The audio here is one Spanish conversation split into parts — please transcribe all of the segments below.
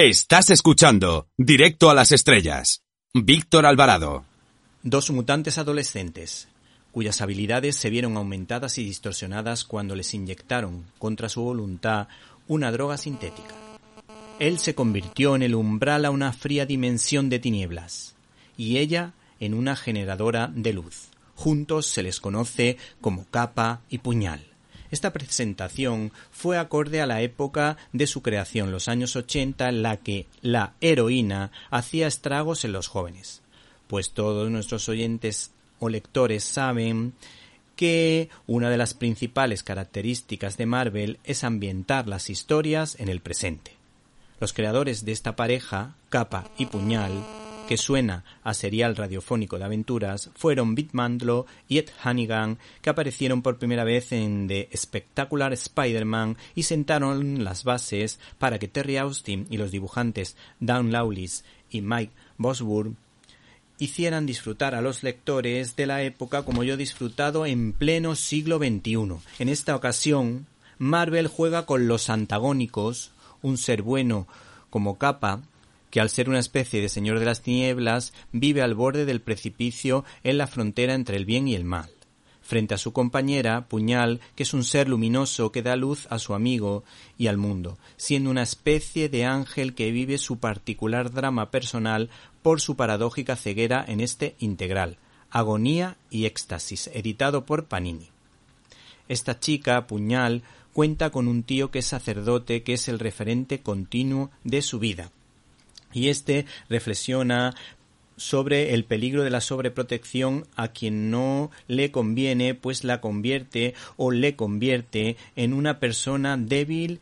Estás escuchando Directo a las Estrellas. Víctor Alvarado. Dos mutantes adolescentes, cuyas habilidades se vieron aumentadas y distorsionadas cuando les inyectaron, contra su voluntad, una droga sintética. Él se convirtió en el umbral a una fría dimensión de tinieblas, y ella en una generadora de luz. Juntos se les conoce como capa y puñal. Esta presentación fue acorde a la época de su creación, los años 80, en la que la heroína hacía estragos en los jóvenes. Pues todos nuestros oyentes o lectores saben que una de las principales características de Marvel es ambientar las historias en el presente. Los creadores de esta pareja, Capa y Puñal, que suena a serial radiofónico de aventuras fueron Bit Mandlo y Ed Hannigan, que aparecieron por primera vez en The Spectacular Spider-Man y sentaron las bases para que Terry Austin y los dibujantes Dan Lawless y Mike Bosworth hicieran disfrutar a los lectores de la época como yo he disfrutado en pleno siglo XXI. En esta ocasión, Marvel juega con los antagónicos, un ser bueno como capa, que al ser una especie de señor de las tinieblas vive al borde del precipicio en la frontera entre el bien y el mal. Frente a su compañera, Puñal, que es un ser luminoso que da luz a su amigo y al mundo, siendo una especie de ángel que vive su particular drama personal por su paradójica ceguera en este integral, Agonía y Éxtasis, editado por Panini. Esta chica, Puñal, cuenta con un tío que es sacerdote, que es el referente continuo de su vida, y este reflexiona sobre el peligro de la sobreprotección a quien no le conviene, pues la convierte o le convierte en una persona débil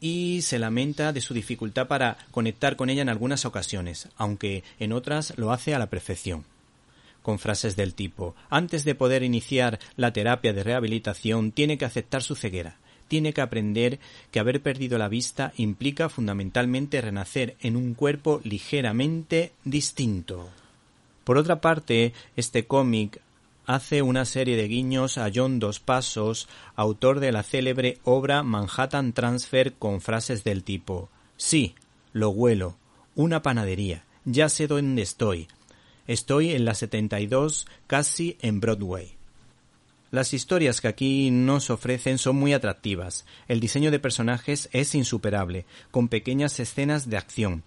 y se lamenta de su dificultad para conectar con ella en algunas ocasiones, aunque en otras lo hace a la perfección con frases del tipo antes de poder iniciar la terapia de rehabilitación tiene que aceptar su ceguera tiene que aprender que haber perdido la vista implica fundamentalmente renacer en un cuerpo ligeramente distinto. Por otra parte, este cómic hace una serie de guiños a John Dos Pasos, autor de la célebre obra Manhattan Transfer con frases del tipo Sí, lo huelo, una panadería, ya sé dónde estoy. Estoy en la 72, casi en Broadway. Las historias que aquí nos ofrecen son muy atractivas. El diseño de personajes es insuperable, con pequeñas escenas de acción,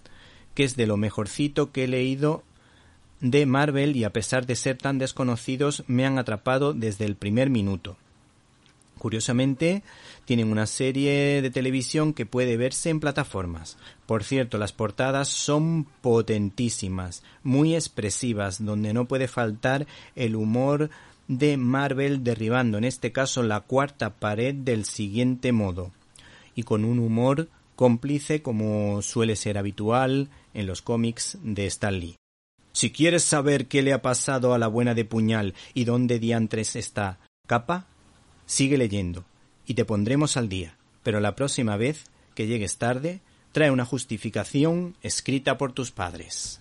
que es de lo mejorcito que he leído de Marvel y a pesar de ser tan desconocidos me han atrapado desde el primer minuto. Curiosamente, tienen una serie de televisión que puede verse en plataformas. Por cierto, las portadas son potentísimas, muy expresivas, donde no puede faltar el humor de Marvel derribando en este caso la cuarta pared del siguiente modo y con un humor cómplice como suele ser habitual en los cómics de Stan Lee. Si quieres saber qué le ha pasado a la buena de puñal y dónde diantres está capa, sigue leyendo y te pondremos al día, pero la próxima vez que llegues tarde, trae una justificación escrita por tus padres.